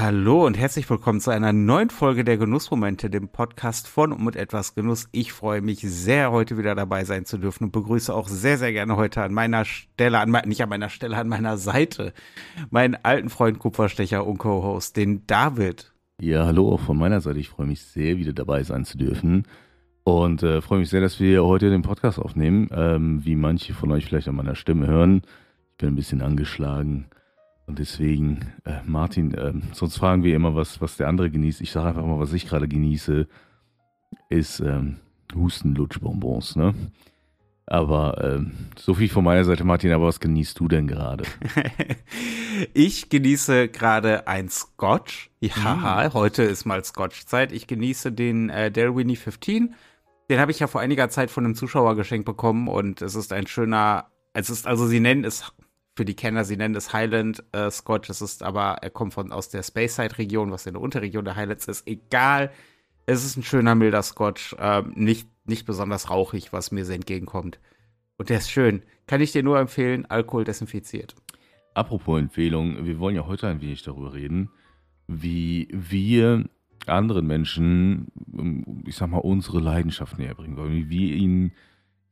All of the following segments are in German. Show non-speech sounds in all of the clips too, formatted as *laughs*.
Hallo und herzlich willkommen zu einer neuen Folge der Genussmomente, dem Podcast von und mit etwas Genuss. Ich freue mich sehr, heute wieder dabei sein zu dürfen und begrüße auch sehr, sehr gerne heute an meiner Stelle, an, nicht an meiner Stelle, an meiner Seite, meinen alten Freund Kupferstecher und Co-Host, den David. Ja, hallo auch von meiner Seite. Ich freue mich sehr, wieder dabei sein zu dürfen. Und äh, freue mich sehr, dass wir heute den Podcast aufnehmen. Ähm, wie manche von euch vielleicht an meiner Stimme hören. Ich bin ein bisschen angeschlagen. Und deswegen, äh, Martin, äh, sonst fragen wir immer, was, was der andere genießt. Ich sage einfach mal, was ich gerade genieße, ist ähm, Hustenlutschbonbons, ne? Aber ähm, so viel von meiner Seite, Martin, aber was genießt du denn gerade? *laughs* ich genieße gerade ein Scotch. Ja, mm. heute ist mal Scotch-Zeit. Ich genieße den äh, Dalwhinnie 15. Den habe ich ja vor einiger Zeit von einem Zuschauer geschenkt bekommen und es ist ein schöner, es ist, also sie nennen es für die Kenner, sie nennen es Highland äh, Scotch, es ist aber, er kommt von aus der Speyside-Region, was in der Unterregion der Highlands ist. Egal, es ist ein schöner, milder Scotch, äh, nicht, nicht besonders rauchig, was mir sehr entgegenkommt. Und der ist schön. Kann ich dir nur empfehlen, Alkohol desinfiziert. Apropos Empfehlung, wir wollen ja heute ein wenig darüber reden, wie wir anderen Menschen, ähm, ich sag mal, unsere Leidenschaft näher bringen wollen, wie wir ihnen,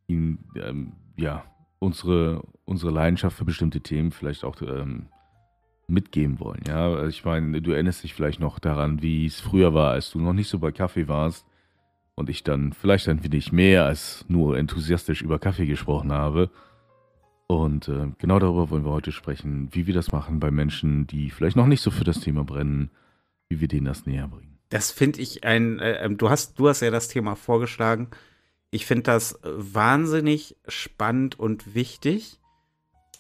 ihnen ähm, ja, unsere, unsere Leidenschaft für bestimmte Themen vielleicht auch ähm, mitgeben wollen. Ja, ich meine, du erinnerst dich vielleicht noch daran, wie es früher war, als du noch nicht so bei Kaffee warst und ich dann vielleicht ein wenig mehr als nur enthusiastisch über Kaffee gesprochen habe. Und äh, genau darüber wollen wir heute sprechen, wie wir das machen bei Menschen, die vielleicht noch nicht so für das Thema brennen, wie wir denen das näher bringen. Das finde ich ein, äh, ähm, du hast, du hast ja das Thema vorgeschlagen ich finde das wahnsinnig spannend und wichtig,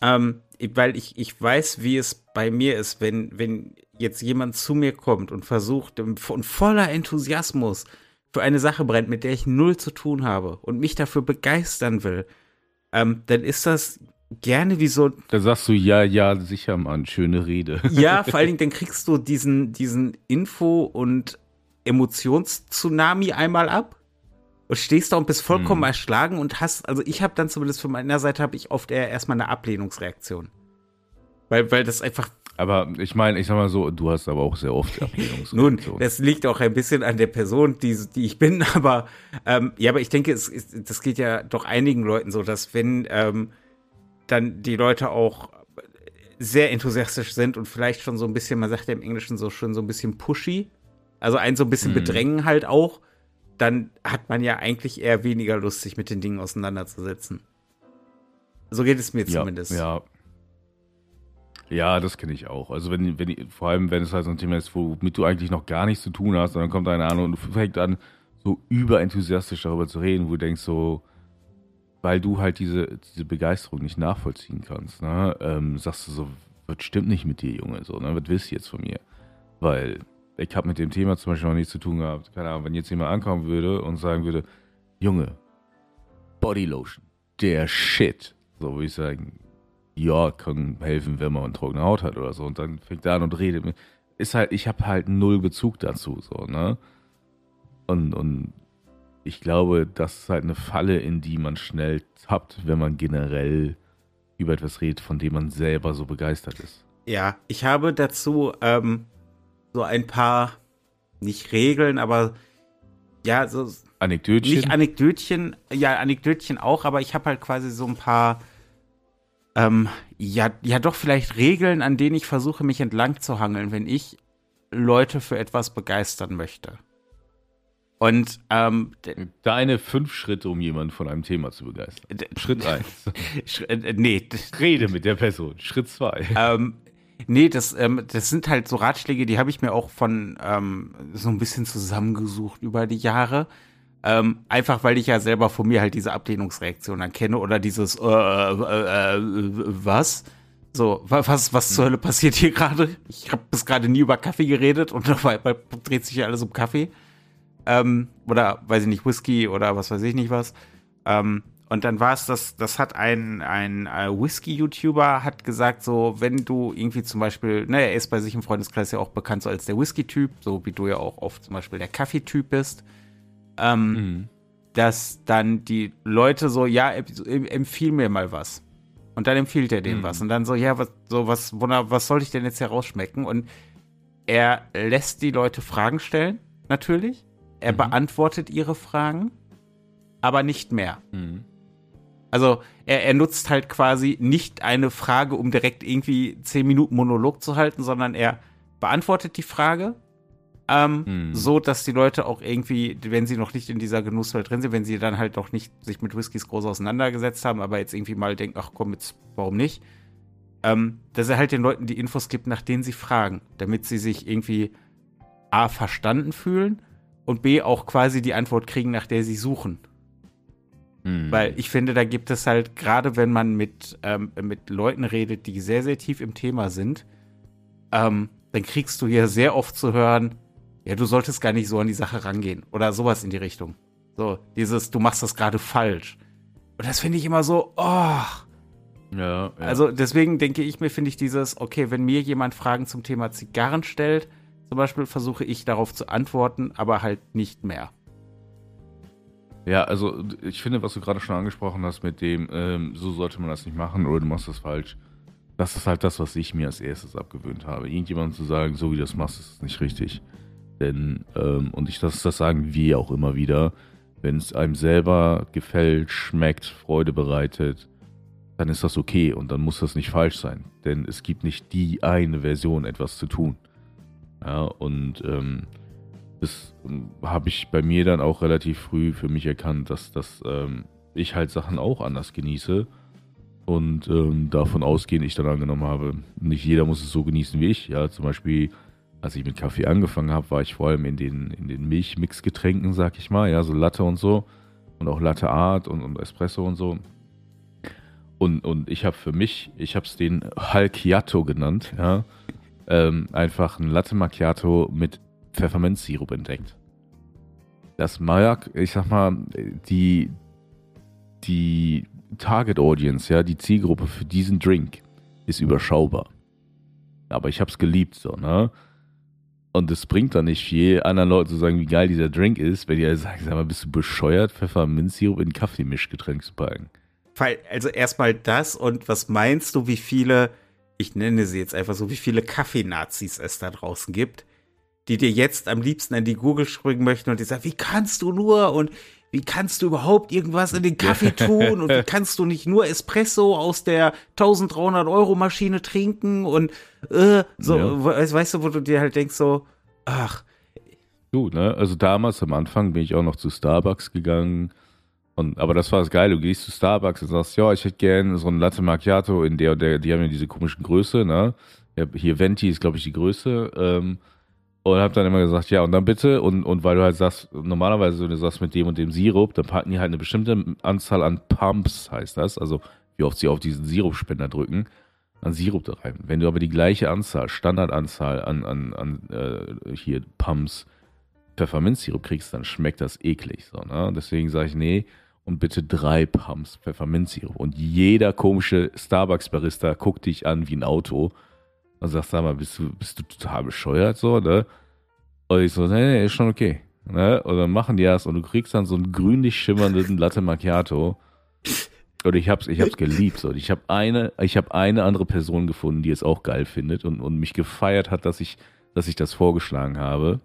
ähm, weil ich, ich weiß, wie es bei mir ist, wenn, wenn jetzt jemand zu mir kommt und versucht und voller Enthusiasmus für eine Sache brennt, mit der ich null zu tun habe und mich dafür begeistern will, ähm, dann ist das gerne wie so. Da sagst du ja, ja, sicher, Mann, schöne Rede. *laughs* Ja, vor allen *laughs* Dingen, dann kriegst du diesen, diesen Info- und Emotionstsunami einmal ab und stehst da und bist vollkommen hm. erschlagen und hast, also ich habe dann zumindest von meiner Seite habe ich oft eher erstmal eine Ablehnungsreaktion. Weil, weil das einfach. Aber ich meine, ich sag mal so, du hast aber auch sehr oft *laughs* Ablehnungsreaktionen. Nun, das liegt auch ein bisschen an der Person, die, die ich bin, *laughs* aber ähm, ja, aber ich denke, es, es, das geht ja doch einigen Leuten so, dass wenn ähm, dann die Leute auch sehr enthusiastisch sind und vielleicht schon so ein bisschen, man sagt ja im Englischen so schon so ein bisschen pushy, also einen so ein bisschen hm. bedrängen halt auch, dann hat man ja eigentlich eher weniger Lust, sich mit den Dingen auseinanderzusetzen. So geht es mir zumindest. Ja. Ja, das kenne ich auch. Also wenn, wenn, vor allem wenn es halt so ein Thema ist, womit du eigentlich noch gar nichts zu tun hast, und dann kommt einer an und du fängst an, so überenthusiastisch darüber zu reden, wo du denkst so, weil du halt diese, diese Begeisterung nicht nachvollziehen kannst, ne, ähm, sagst du so, was stimmt nicht mit dir, Junge, so, ne, was willst du jetzt von mir? Weil ich habe mit dem Thema zum Beispiel noch nichts zu tun gehabt. Keine Ahnung, wenn jetzt jemand ankommen würde und sagen würde, Junge, Bodylotion, der Shit. So würde ich sagen, ja, kann helfen, wenn man trockene Haut hat oder so. Und dann fängt er an und redet. Ist halt, ich habe halt null Bezug dazu, so, ne? Und, und ich glaube, das ist halt eine Falle, in die man schnell tappt, wenn man generell über etwas redet, von dem man selber so begeistert ist. Ja, ich habe dazu ähm, so ein paar, nicht Regeln, aber ja, so. Anekdötchen? Nicht Anekdötchen, ja, Anekdötchen auch, aber ich habe halt quasi so ein paar, ähm, ja, ja, doch vielleicht Regeln, an denen ich versuche, mich entlang zu hangeln, wenn ich Leute für etwas begeistern möchte. Und ähm, deine fünf Schritte, um jemanden von einem Thema zu begeistern. Schritt eins. *laughs* Äh, nee. Rede mit der Person. Schritt zwei. Ähm, Nee, das, ähm, das sind halt so Ratschläge, die habe ich mir auch von ähm, so ein bisschen zusammengesucht über die Jahre. Ähm, einfach weil ich ja selber von mir halt diese Ablehnungsreaktion erkenne oder dieses äh, äh, äh, was? So, was, was zur Hölle passiert hier gerade? Ich habe bis gerade nie über Kaffee geredet und *laughs* auf einmal dreht sich ja alles um Kaffee. Ähm, oder weiß ich nicht, Whisky oder was weiß ich nicht was. Ähm, und dann war es das, das hat ein, ein äh, Whisky-YouTuber hat gesagt, so, wenn du irgendwie zum Beispiel, ne, er ist bei sich im Freundeskreis ja auch bekannt so als der Whisky-Typ, so wie du ja auch oft zum Beispiel der Kaffee-Typ bist, ähm, mhm. dass dann die Leute so, ja, empfiehl mir mal was. Und dann empfiehlt er denen mhm. was. Und dann so, ja, was, so, was, was soll ich denn jetzt herausschmecken? Und er lässt die Leute Fragen stellen, natürlich. Er mhm. beantwortet ihre Fragen, aber nicht mehr. Mhm. Also er, er nutzt halt quasi nicht eine Frage, um direkt irgendwie zehn Minuten Monolog zu halten, sondern er beantwortet die Frage, ähm, hm. so dass die Leute auch irgendwie, wenn sie noch nicht in dieser Genusswelt drin sind, wenn sie dann halt noch nicht sich mit Whiskys groß auseinandergesetzt haben, aber jetzt irgendwie mal denken, ach komm, jetzt warum nicht, ähm, dass er halt den Leuten die Infos gibt, nach denen sie fragen, damit sie sich irgendwie A verstanden fühlen und B auch quasi die Antwort kriegen, nach der sie suchen. Hm. Weil ich finde, da gibt es halt, gerade wenn man mit, ähm, mit Leuten redet, die sehr, sehr tief im Thema sind, ähm, dann kriegst du hier sehr oft zu hören, ja, du solltest gar nicht so an die Sache rangehen oder sowas in die Richtung. So, dieses, du machst das gerade falsch. Und das finde ich immer so, oh. Ja, ja. Also deswegen denke ich mir, finde ich dieses, okay, wenn mir jemand Fragen zum Thema Zigarren stellt, zum Beispiel versuche ich darauf zu antworten, aber halt nicht mehr. Ja, also ich finde, was du gerade schon angesprochen hast mit dem, ähm, so sollte man das nicht machen oder du machst das falsch. Das ist halt das, was ich mir als erstes abgewöhnt habe. Irgendjemandem zu sagen, so wie du das machst, ist nicht richtig. Denn, ähm, und ich das, das sagen wir auch immer wieder, wenn es einem selber gefällt, schmeckt, Freude bereitet, dann ist das okay und dann muss das nicht falsch sein. Denn es gibt nicht die eine Version, etwas zu tun. Ja, und ähm, das ähm, habe ich bei mir dann auch relativ früh für mich erkannt, dass, dass ähm, ich halt Sachen auch anders genieße und ähm, davon ausgehend ich dann angenommen habe, nicht jeder muss es so genießen wie ich. Ja, zum Beispiel, als ich mit Kaffee angefangen habe, war ich vor allem in den, in den Milchmixgetränken, sag ich mal, ja, so Latte und so und auch Latte Art und, und Espresso und so. Und, und ich habe für mich, ich habe es den Halkiato genannt, ja, ähm, einfach ein Latte Macchiato mit Pfefferminzsirup entdeckt. Das mag, ich sag mal, die, die Target Audience, ja, die Zielgruppe für diesen Drink ist überschaubar. Aber ich hab's geliebt, so, ne? Und es bringt dann nicht viel, anderen Leuten zu sagen, wie geil dieser Drink ist, wenn die alle sagen, sag mal, bist du bescheuert, Pfefferminzsirup in Kaffeemischgetränk zu packen. Also erstmal das und was meinst du, wie viele, ich nenne sie jetzt einfach so, wie viele Kaffeenazis es da draußen gibt, die dir jetzt am liebsten an die Google springen möchten und die sagen, wie kannst du nur? Und wie kannst du überhaupt irgendwas in den Kaffee tun? Und wie kannst du nicht nur Espresso aus der 1300 Euro Maschine trinken? Und äh, so, ja. weißt du, wo du dir halt denkst so, ach. Du, ne, also damals am Anfang bin ich auch noch zu Starbucks gegangen. Und, aber das war das Geile, du gehst zu Starbucks und sagst, ja, ich hätte gerne so ein Latte Macchiato in der und der, die haben ja diese komischen Größe, ne, hier Venti ist glaube ich die Größe, ähm, und hab dann immer gesagt, ja, und dann bitte. Und, und weil du halt sagst, normalerweise, wenn du sagst mit dem und dem Sirup, dann packen die halt eine bestimmte Anzahl an Pumps, heißt das. Also, wie oft sie auf diesen Sirupspender drücken, an Sirup da rein. Wenn du aber die gleiche Anzahl, Standardanzahl an, an, an äh, hier Pumps Pfefferminzsirup kriegst, dann schmeckt das eklig. So, ne? Deswegen sage ich, nee, und bitte drei Pumps Pfefferminzsirup. Und jeder komische Starbucks-Barista guckt dich an wie ein Auto und sagst, sag mal, bist du, bist du total bescheuert so, ne? Und ich so, nee, nee, ist schon okay. Ne? Und dann machen die das und du kriegst dann so einen grünlich schimmernden *laughs* Latte Macchiato. Und ich hab's, ich hab's geliebt. So. Ich habe eine, ich habe eine andere Person gefunden, die es auch geil findet und, und mich gefeiert hat, dass ich, dass ich das vorgeschlagen habe.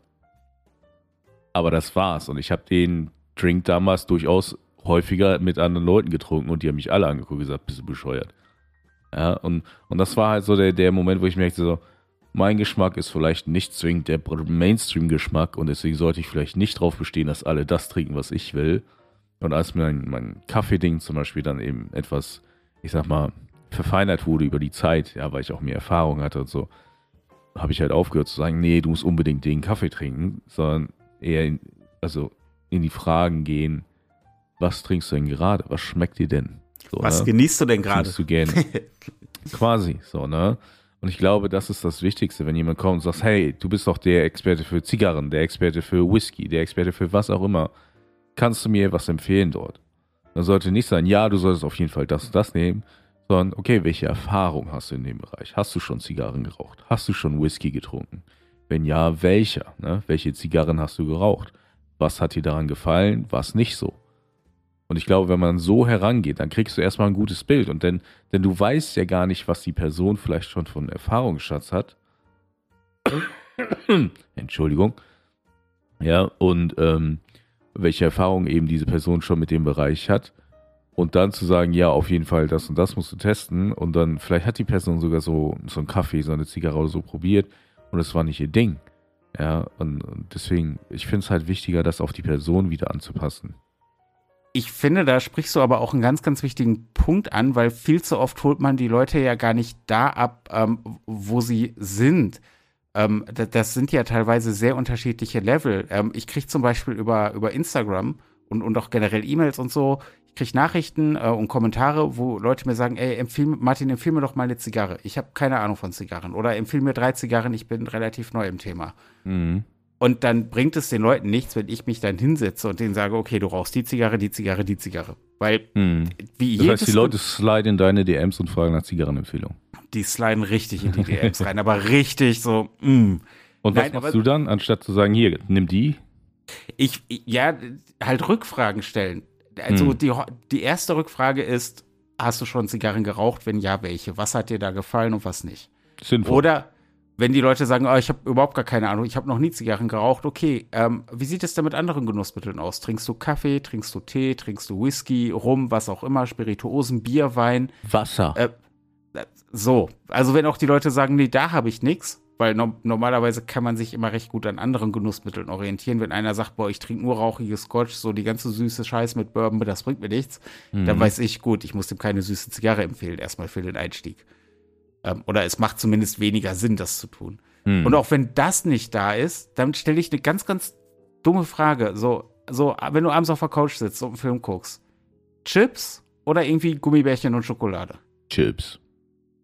Aber das war's. Und ich habe den Drink damals durchaus häufiger mit anderen Leuten getrunken und die haben mich alle angeguckt und gesagt, bist du bescheuert. Ja, und, und das war halt so der, der Moment, wo ich merkte, so, mein Geschmack ist vielleicht nicht zwingend der Mainstream-Geschmack und deswegen sollte ich vielleicht nicht darauf bestehen, dass alle das trinken, was ich will. Und als mein, mein Kaffee-Ding zum Beispiel dann eben etwas, ich sag mal, verfeinert wurde über die Zeit, ja, weil ich auch mehr Erfahrung hatte und so, habe ich halt aufgehört zu sagen, nee, du musst unbedingt den Kaffee trinken, sondern eher in, also in die Fragen gehen, was trinkst du denn gerade? Was schmeckt dir denn? So, Was ne? genießt du denn gerade? du gerne. *laughs* Quasi, so, ne? Und ich glaube, das ist das Wichtigste, wenn jemand kommt und sagt, hey, du bist doch der Experte für Zigarren, der Experte für Whisky, der Experte für was auch immer. Kannst du mir was empfehlen dort? Dann sollte nicht sein, ja, du solltest auf jeden Fall das und das nehmen, sondern, okay, welche Erfahrung hast du in dem Bereich? Hast du schon Zigarren geraucht? Hast du schon Whisky getrunken? Wenn ja, welcher? Ne? Welche Zigarren hast du geraucht? Was hat dir daran gefallen? Was nicht so? Und ich glaube, wenn man so herangeht, dann kriegst du erstmal ein gutes Bild. Und denn, denn du weißt ja gar nicht, was die Person vielleicht schon von Erfahrungsschatz hat. *coughs* Entschuldigung. Ja, und ähm, welche Erfahrung eben diese Person schon mit dem Bereich hat. Und dann zu sagen, ja, auf jeden Fall, das und das musst du testen. Und dann, vielleicht hat die Person sogar so, so einen Kaffee, so eine Zigarre oder so probiert und es war nicht ihr Ding. Ja, und, und deswegen, ich finde es halt wichtiger, das auf die Person wieder anzupassen. Ich finde, da sprichst du aber auch einen ganz, ganz wichtigen Punkt an, weil viel zu oft holt man die Leute ja gar nicht da ab, ähm, wo sie sind. Ähm, das, sind ja teilweise sehr unterschiedliche Level. Ähm, ich kriege zum Beispiel über, über Instagram und, und auch generell E-Mails und so, ich kriege Nachrichten äh, und Kommentare, wo Leute mir sagen, ey, empfehl, Martin, empfehl mir doch mal eine Zigarre. Ich habe keine Ahnung von Zigarren. Oder empfehl mir drei Zigarren, ich bin relativ neu im Thema. Mhm. Und dann bringt es den Leuten nichts, wenn ich mich dann hinsetze und denen sage, okay, du rauchst die Zigarre, die Zigarre, die Zigarre. Weil, mhm. wie Das heißt, die Leute sliden in deine DMs und fragen nach Zigarrenempfehlungen. Die sliden richtig in die DMs rein, aber richtig so, mm. Und was Nein, machst du dann, anstatt zu sagen, hier, nimm die? Ich, ja, halt Rückfragen stellen. Also hm. die, die erste Rückfrage ist, hast du schon Zigarren geraucht? Wenn ja, welche? Was hat dir da gefallen und was nicht? Sinnvoll. Oder wenn die Leute sagen, oh, ich habe überhaupt gar keine Ahnung, ich habe noch nie Zigarren geraucht, okay, ähm, wie sieht es denn mit anderen Genussmitteln aus? Trinkst du Kaffee, trinkst du Tee, trinkst du Whisky, Rum, was auch immer, Spirituosen, Bier, Wein? Wasser. Äh, so, also wenn auch die Leute sagen, nee, da habe ich nichts, weil no normalerweise kann man sich immer recht gut an anderen Genussmitteln orientieren. Wenn einer sagt, boah, ich trinke nur rauchiges Scotch, so die ganze süße Scheiß mit Bourbon, das bringt mir nichts, mhm. dann weiß ich, gut, ich muss dem keine süße Zigarre empfehlen, erstmal für den Einstieg. Ähm, oder es macht zumindest weniger Sinn, das zu tun. Mhm. Und auch wenn das nicht da ist, dann stelle ich eine ganz, ganz dumme Frage. So, so, wenn du abends auf der Couch sitzt und einen Film guckst, Chips oder irgendwie Gummibärchen und Schokolade? Chips.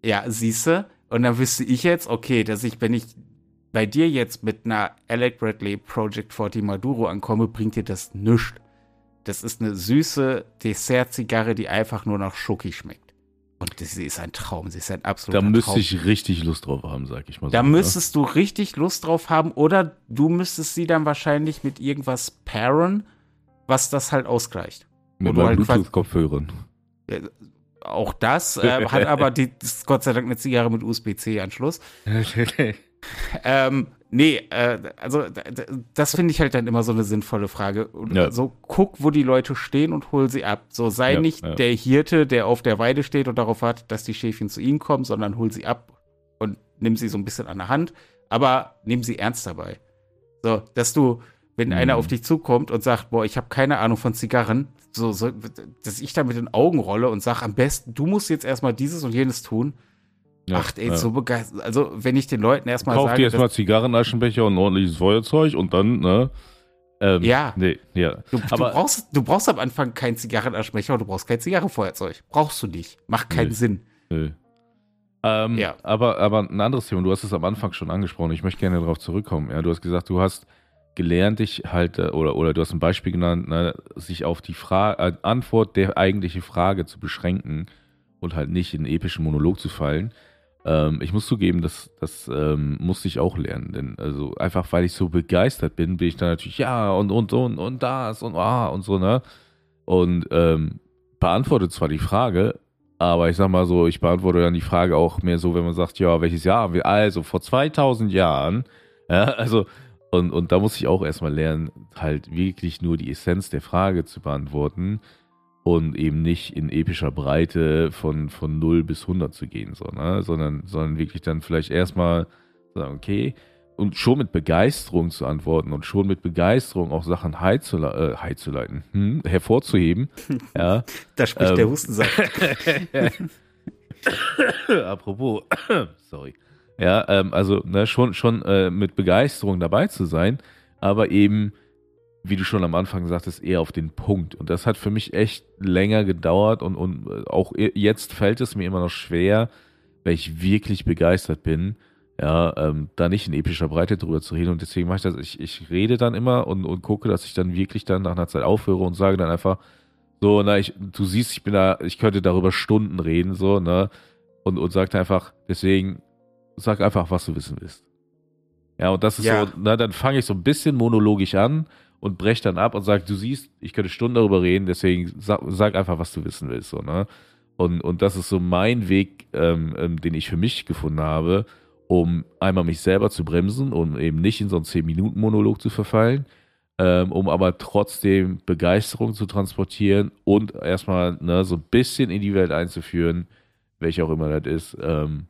Ja, siehste, und dann wüsste ich jetzt, okay, dass ich, wenn ich bei dir jetzt mit einer Alec Bradley Project 40 Maduro ankomme, bringt dir das nichts. Das ist eine süße Dessert-Zigarre, die einfach nur nach Schoki schmeckt. Und sie ist ein Traum, sie ist ein absoluter Traum. Da müsste ich richtig Lust drauf haben, sag ich mal so. Da müsstest du richtig Lust drauf haben oder du müsstest sie dann wahrscheinlich mit irgendwas pairen, was das halt ausgleicht. Mit meinen halt Bluetooth-Kopfhörern auch das, äh, hat aber die, Gott sei Dank eine Zigarre mit USB-C-Anschluss. *laughs* ähm, nee, äh, also das finde ich halt dann immer so eine sinnvolle Frage. Ja. So guck, wo die Leute stehen und hol sie ab. So sei ja, nicht ja. der Hirte, der auf der Weide steht und darauf wartet, dass die Schäfchen zu ihnen kommen, sondern hol sie ab und nimm sie so ein bisschen an der Hand, aber nimm sie ernst dabei. So, dass du, wenn mhm. einer auf dich zukommt und sagt, boah, ich habe keine Ahnung von Zigarren, so, so, dass ich da mit den Augen rolle und sage, am besten, du musst jetzt erstmal dieses und jenes tun. Ja, Ach, ey, ja. so begeistert. Also, wenn ich den Leuten erstmal sage. Kauf dir erstmal Zigarrenaschenbecher und ein ordentliches Feuerzeug und dann, ne? Ähm, ja. Nee, ja. Du, Aber, du, brauchst, du brauchst am Anfang keinen Zigarrenaschenbecher und du brauchst kein Zigarrenfeuerzeug. Brauchst du nicht. Macht keinen nee, Sinn. Nee. Ähm, ja. aber, aber ein anderes Thema, du hast es am Anfang schon angesprochen, ich möchte gerne darauf zurückkommen. Ja, du hast gesagt, du hast gelernt, dich halt, äh, oder, oder du hast ein Beispiel genannt, ne, sich auf die Frage, äh, Antwort der eigentlichen Frage zu beschränken und halt nicht in einen epischen Monolog zu fallen. Ähm, ich muss zugeben, das, das ähm, musste ich auch lernen, denn also einfach weil ich so begeistert bin, bin ich dann natürlich, ja, und, und, und, und das und ah, und so, ne? Und ähm, beantwortet zwar die Frage, aber ich sag mal so, ich beantworte dann die Frage auch mehr so, wenn man sagt, ja, welches Jahr? Also vor 2000 Jahren, *laughs* ja, also und, und da muss ich auch erstmal lernen, halt wirklich nur die Essenz der Frage zu beantworten und eben nicht in epischer Breite von, von 0 bis 100 zu gehen, so, ne? sondern, sondern wirklich dann vielleicht erstmal sagen, okay, und schon mit Begeisterung zu antworten und schon mit Begeisterung auch Sachen high zu, äh, high zu leiten, hm, hervorzuheben. *laughs* ja. Da spricht ähm, der Hustensaft. *laughs* Apropos, *coughs* sorry. Ja, ähm, also ne, schon, schon äh, mit Begeisterung dabei zu sein, aber eben, wie du schon am Anfang sagtest, eher auf den Punkt. Und das hat für mich echt länger gedauert und, und äh, auch jetzt fällt es mir immer noch schwer, weil ich wirklich begeistert bin, ja, ähm, da nicht in epischer Breite drüber zu reden. Und deswegen mache ich das, ich, ich rede dann immer und, und gucke, dass ich dann wirklich dann nach einer Zeit aufhöre und sage dann einfach, so, na, ich, du siehst, ich bin da, ich könnte darüber Stunden reden, so, ne? Und, und sagt einfach, deswegen sag einfach, was du wissen willst. Ja, und das ist ja. so, na, dann fange ich so ein bisschen monologisch an und brech dann ab und sag, du siehst, ich könnte Stunden darüber reden, deswegen sag, sag einfach, was du wissen willst, so, ne? Und, und das ist so mein Weg, ähm, ähm, den ich für mich gefunden habe, um einmal mich selber zu bremsen und eben nicht in so einen 10-Minuten-Monolog zu verfallen, ähm, um aber trotzdem Begeisterung zu transportieren und erstmal ne, so ein bisschen in die Welt einzuführen, welche auch immer das ist, ähm,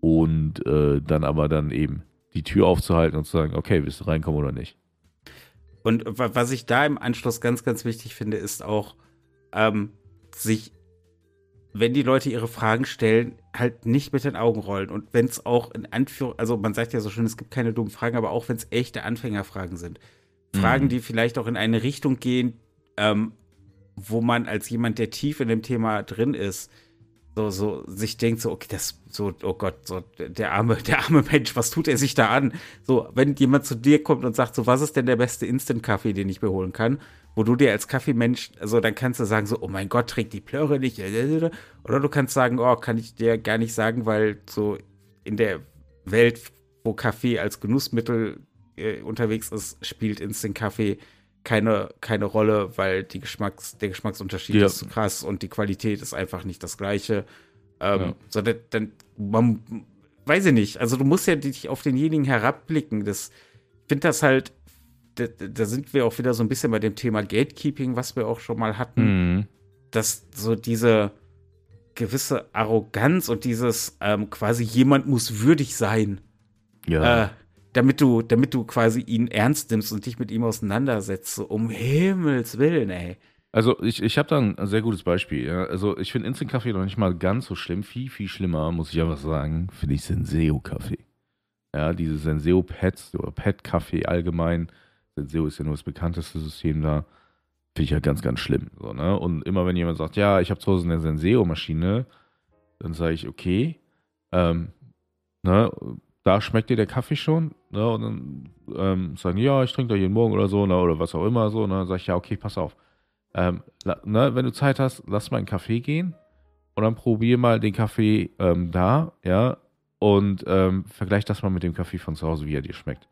und äh, dann aber dann eben die Tür aufzuhalten und zu sagen, okay, willst du reinkommen oder nicht? Und was ich da im Anschluss ganz, ganz wichtig finde, ist auch, ähm, sich, wenn die Leute ihre Fragen stellen, halt nicht mit den Augen rollen. Und wenn es auch in Anführung, also man sagt ja so schön, es gibt keine dummen Fragen, aber auch wenn es echte Anfängerfragen sind. Fragen, mhm. die vielleicht auch in eine Richtung gehen, ähm, wo man als jemand, der tief in dem Thema drin ist, so, so sich denkt, so, okay, das, so, oh Gott, so, der arme, der arme Mensch, was tut er sich da an? So, wenn jemand zu dir kommt und sagt, so, was ist denn der beste Instant-Kaffee, den ich mir holen kann? Wo du dir als Kaffeemensch, also dann kannst du sagen, so, oh mein Gott, trägt die Plöre nicht. Oder du kannst sagen, oh, kann ich dir gar nicht sagen, weil so in der Welt, wo Kaffee als Genussmittel äh, unterwegs ist, spielt Instant-Kaffee keine, keine Rolle, weil die Geschmacks, der Geschmacksunterschied ja. ist zu krass und die Qualität ist einfach nicht das gleiche. Ähm, ja. So, dann, man, weiß ich nicht, also du musst ja dich auf denjenigen herabblicken. Das, ich finde das halt, da, da, sind wir auch wieder so ein bisschen bei dem Thema Gatekeeping, was wir auch schon mal hatten. Mhm. Dass so diese gewisse Arroganz und dieses ähm, quasi jemand muss würdig sein. Ja. Äh, damit du, damit du quasi ihn ernst nimmst und dich mit ihm auseinandersetzt. So, um Himmels Willen, ey. Also ich, ich habe da ein sehr gutes Beispiel. Ja. Also ich finde Instant-Kaffee noch nicht mal ganz so schlimm. Viel, viel schlimmer, muss ich einfach sagen, finde ich Senseo-Kaffee. Ja, diese Senseo-Pads oder Pad-Kaffee allgemein. Senseo ist ja nur das bekannteste System da. Finde ich ja ganz, ganz schlimm. So, ne? Und immer wenn jemand sagt, ja, ich habe zu Hause eine Senseo-Maschine, dann sage ich, okay, ähm, ne, da schmeckt dir der Kaffee schon, ne? Und dann ähm, sagen ja, ich trinke da jeden Morgen oder so, ne? oder was auch immer so. Und dann sage ich, ja, okay, pass auf. Ähm, ne? Wenn du Zeit hast, lass mal in einen Kaffee gehen und dann probier mal den Kaffee ähm, da, ja, und ähm, vergleich das mal mit dem Kaffee von zu Hause, wie er dir schmeckt.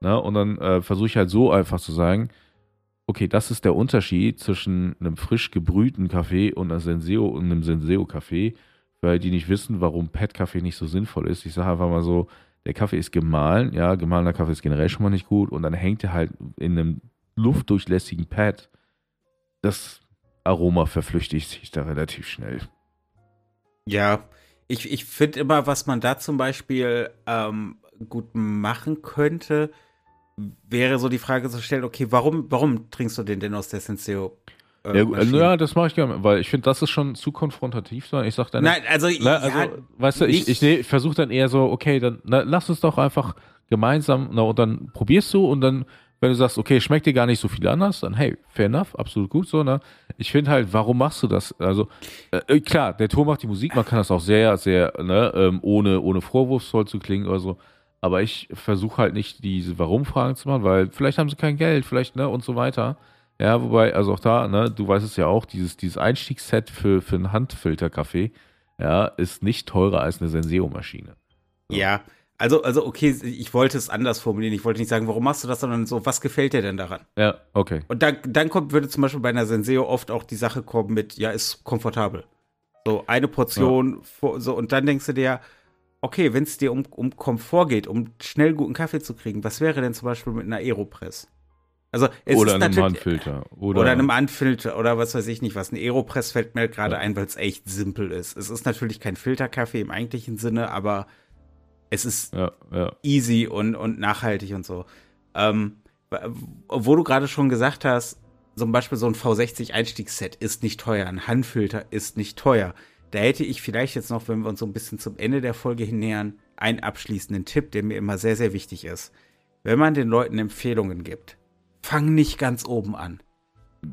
Ne? Und dann äh, versuche ich halt so einfach zu sagen, okay, das ist der Unterschied zwischen einem frisch gebrühten Kaffee und, einer Senseo, und einem Senseo-Kaffee, weil die nicht wissen, warum Pet-Kaffee nicht so sinnvoll ist. Ich sage einfach mal so, der Kaffee ist gemahlen, ja, gemahlener Kaffee ist generell schon mal nicht gut und dann hängt er halt in einem luftdurchlässigen Pad. Das Aroma verflüchtigt sich da relativ schnell. Ja, ich, ich finde immer, was man da zum Beispiel ähm, gut machen könnte, wäre so die Frage zu stellen, okay, warum, warum trinkst du den denn aus der Senseo äh, ja, also, ja, das mache ich gerne, weil ich finde, das ist schon zu konfrontativ. Sein. Ich sag dann, Nein, also, na, also ja, weißt du, ich, ich, ich versuche dann eher so, okay, dann na, lass uns doch einfach gemeinsam, na, und dann probierst du und dann, wenn du sagst, okay, schmeckt dir gar nicht so viel anders, dann hey, fair enough, absolut gut so, ne? Ich finde halt, warum machst du das? Also, äh, klar, der Ton macht die Musik, man kann das auch sehr, sehr, ne, ähm, ohne, ohne vorwurfsvoll zu klingen oder so. Aber ich versuche halt nicht diese Warum-Fragen zu machen, weil vielleicht haben sie kein Geld, vielleicht, ne, und so weiter. Ja, wobei, also auch da, ne, du weißt es ja auch, dieses, dieses Einstiegsset für, für einen Handfilterkaffee, ja, ist nicht teurer als eine Senseo-Maschine. So. Ja, also, also okay, ich wollte es anders formulieren. Ich wollte nicht sagen, warum machst du das, sondern so, was gefällt dir denn daran? Ja, okay. Und dann, dann kommt, würde zum Beispiel bei einer Senseo oft auch die Sache kommen mit, ja, ist komfortabel. So, eine Portion, ja. so, und dann denkst du dir, okay, wenn es dir um, um Komfort geht, um schnell guten Kaffee zu kriegen, was wäre denn zum Beispiel mit einer Aeropress? Also es oder ist einem Handfilter. Oder, oder einem Handfilter oder was weiß ich nicht was. Ein Aeropress fällt mir gerade ja. ein, weil es echt simpel ist. Es ist natürlich kein Filterkaffee im eigentlichen Sinne, aber es ist ja, ja. easy und, und nachhaltig und so. Ähm, wo du gerade schon gesagt hast, zum Beispiel so ein V60 Einstiegsset ist nicht teuer, ein Handfilter ist nicht teuer. Da hätte ich vielleicht jetzt noch, wenn wir uns so ein bisschen zum Ende der Folge hin nähern, einen abschließenden Tipp, der mir immer sehr, sehr wichtig ist. Wenn man den Leuten Empfehlungen gibt, fang nicht ganz oben an.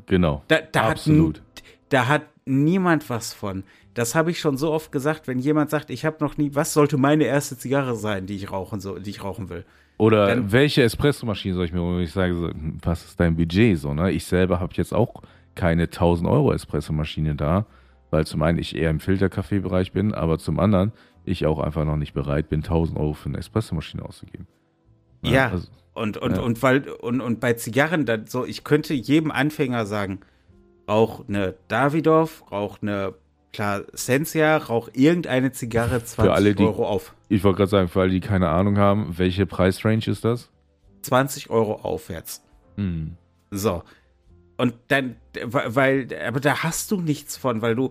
Genau. Da, da Absolut. Hat, da hat niemand was von. Das habe ich schon so oft gesagt, wenn jemand sagt, ich habe noch nie, was sollte meine erste Zigarre sein, die ich rauchen, so, die ich rauchen will. Oder Dann, welche Espressomaschine soll ich mir holen? Ich sage so, hm, was ist dein Budget so, ne? Ich selber habe jetzt auch keine 1000 Euro Espressomaschine da, weil zum einen ich eher im Filterkaffeebereich bin, aber zum anderen ich auch einfach noch nicht bereit bin, 1000 Euro für eine Espressomaschine auszugeben. Ja, ja also, und, und, ja. und, weil, und, und bei Zigarren, dann so, ich könnte jedem Anfänger sagen, rauch eine Davidoff, rauch eine Klar, Sensia raucht irgendeine Zigarre 20 alle, die- Euro auf. Ich wollte gerade sagen, für alle, die keine Ahnung haben, welche Preisrange ist das? 20 Euro aufwärts. Hm. So. Und dann, weil, aber da hast du nichts von, weil du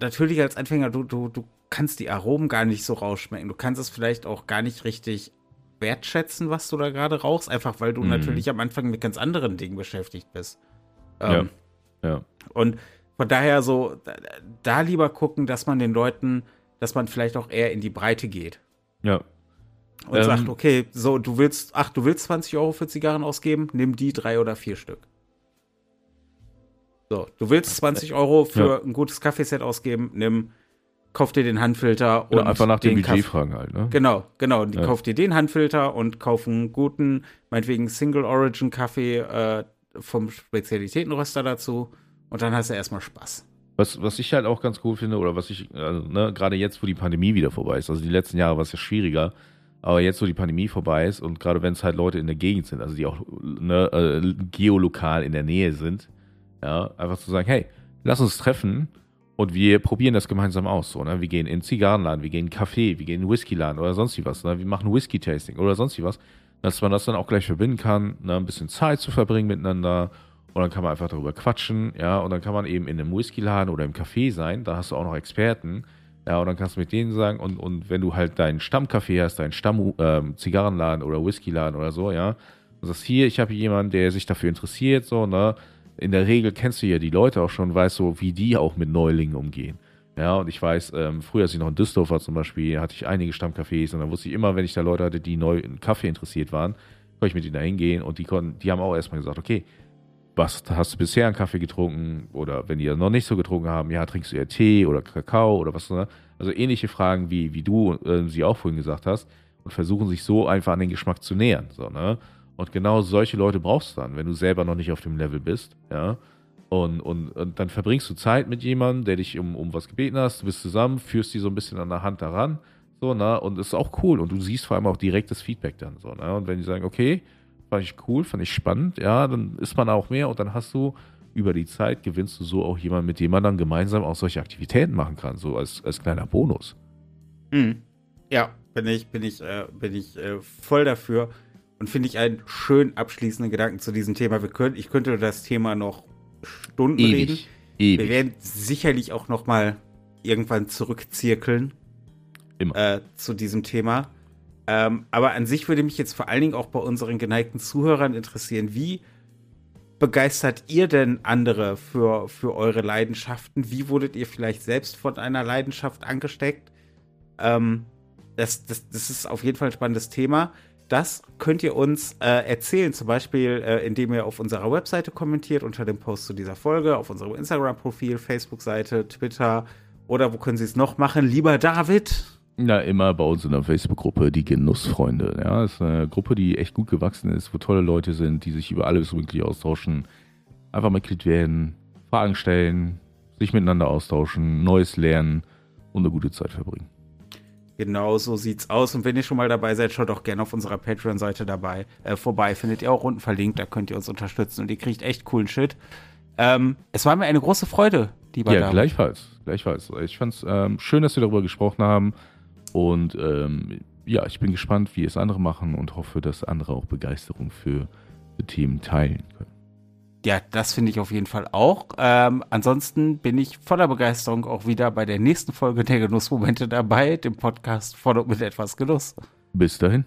natürlich als Anfänger, du, du, du kannst die Aromen gar nicht so rausschmecken. Du kannst es vielleicht auch gar nicht richtig wertschätzen, was du da gerade rauchst, einfach weil du Mhm. natürlich am Anfang mit ganz anderen Dingen beschäftigt bist. Ja. Ähm, Ja. Und von daher so, da, da lieber gucken, dass man den Leuten, dass man vielleicht auch eher in die Breite geht. Ja. Und Ähm, sagt, okay, so, du willst, ach, du willst 20 Euro für Zigarren ausgeben, nimm die drei oder vier Stück. So, du willst 20 Euro für Ja. ein gutes Kaffeeset ausgeben, nimm, kauf dir den Handfilter und Oder einfach nach dem Budget Kaff- fragen halt, ne? Genau, genau. Die Ja. Kauf dir den Handfilter und kauf einen guten, meinetwegen Single Origin Kaffee äh, vom Spezialitätenröster dazu und dann hast du erstmal Spaß. Was, was ich halt auch ganz cool finde, oder was ich, also, ne, gerade jetzt, wo die Pandemie wieder vorbei ist, also die letzten Jahre war es ja schwieriger, aber jetzt, wo die Pandemie vorbei ist und gerade wenn es halt Leute in der Gegend sind, also die auch ne, äh, geolokal in der Nähe sind, ja, einfach zu sagen, hey, lass uns treffen und wir probieren das gemeinsam aus. So, ne? Wir gehen in Zigarrenladen, wir gehen in Café, wir gehen in Whiskyladen oder sonst was. Ne? Wir machen Whisky-Tasting oder sonst was. Dass man das dann auch gleich verbinden kann, ne? ein bisschen Zeit zu verbringen miteinander. Und dann kann man einfach darüber quatschen, ja, und dann kann man eben in einem Whiskyladen oder im Café sein, da hast du auch noch Experten, ja, und dann kannst du mit denen sagen, und, und wenn du halt deinen Stammcafé hast, deinen Stamm ähm, Zigarrenladen oder Whiskyladen oder so, ja, und sagst, hier, ich habe jemanden, der sich dafür interessiert, so, ne, in der Regel kennst du ja die Leute auch schon, weißt so, wie die auch mit Neulingen umgehen. Ja, und ich weiß, ähm, früher, als ich noch in Düsseldorf war zum Beispiel, hatte ich einige Stammcafés und dann wusste ich immer, wenn ich da Leute hatte, die neu in Kaffee interessiert waren, konnte ich mit ihnen da hingehen und die konnten, die haben auch erstmal gesagt, okay, was hast du bisher an Kaffee getrunken? Oder wenn die noch nicht so getrunken haben, ja, trinkst du eher Tee oder Kakao oder was? Ne? Also ähnliche Fragen, wie, wie du äh, sie auch vorhin gesagt hast und versuchen sich so einfach an den Geschmack zu nähern. So, ne? Und genau solche Leute brauchst du dann, wenn du selber noch nicht auf dem Level bist, ja. Und, und, und dann verbringst du Zeit mit jemandem, der dich um, um was gebeten hast, du bist zusammen, führst die so ein bisschen an der Hand daran, so, ne? Und ist auch cool. Und du siehst vor allem auch direktes Feedback dann, so, ne? Und wenn die sagen, okay, fand ich cool, fand ich spannend, ja, dann ist man auch mehr und dann hast du über die Zeit gewinnst du so auch jemanden, mit dem man dann gemeinsam auch solche Aktivitäten machen kann, so als, als kleiner Bonus. Mhm. Ja, bin ich, bin ich, äh, bin ich äh, voll dafür und finde ich einen schön abschließenden Gedanken zu diesem Thema. Wir können, ich könnte das Thema noch Stunden reden. Wir Ewig. werden sicherlich auch noch mal irgendwann zurückzirkeln Immer. äh, zu diesem Thema. Ähm, aber an sich würde mich jetzt vor allen Dingen auch bei unseren geneigten Zuhörern interessieren, wie begeistert ihr denn andere für, für eure Leidenschaften? Wie wurdet ihr vielleicht selbst von einer Leidenschaft angesteckt? Ähm, das, das, das ist auf jeden Fall ein spannendes Thema. Das könnt ihr uns äh, erzählen, zum Beispiel, äh, indem ihr auf unserer Webseite kommentiert unter dem Post zu dieser Folge, auf unserem Instagram-Profil, Facebook-Seite, Twitter oder wo können Sie es noch machen? Lieber David. Na, immer bei uns in der Facebook-Gruppe, die Genussfreunde. Ja, das ist eine Gruppe, die echt gut gewachsen ist, wo tolle Leute sind, die sich über alles wirklich austauschen. Einfach Mitglied werden, Fragen stellen, sich miteinander austauschen, Neues lernen und eine gute Zeit verbringen. Genau so sieht's aus. Und wenn ihr schon mal dabei seid, schaut auch gerne auf unserer Patreon-Seite dabei äh, vorbei. Findet ihr auch unten verlinkt, da könnt ihr uns unterstützen und ihr kriegt echt coolen Shit. Ähm, es war mir eine große Freude, lieber Ja, David. gleichfalls. Gleichfalls. Ich fand's ähm, schön, dass wir darüber gesprochen haben. Und ähm, ja, ich bin gespannt, wie es andere machen und hoffe, dass andere auch Begeisterung für, für Themen teilen können. Ja, das finde ich auf jeden Fall auch. Ähm, ansonsten bin ich voller Begeisterung auch wieder bei der nächsten Folge der Genussmomente dabei, dem Podcast und mit etwas Genuss. Bis dahin.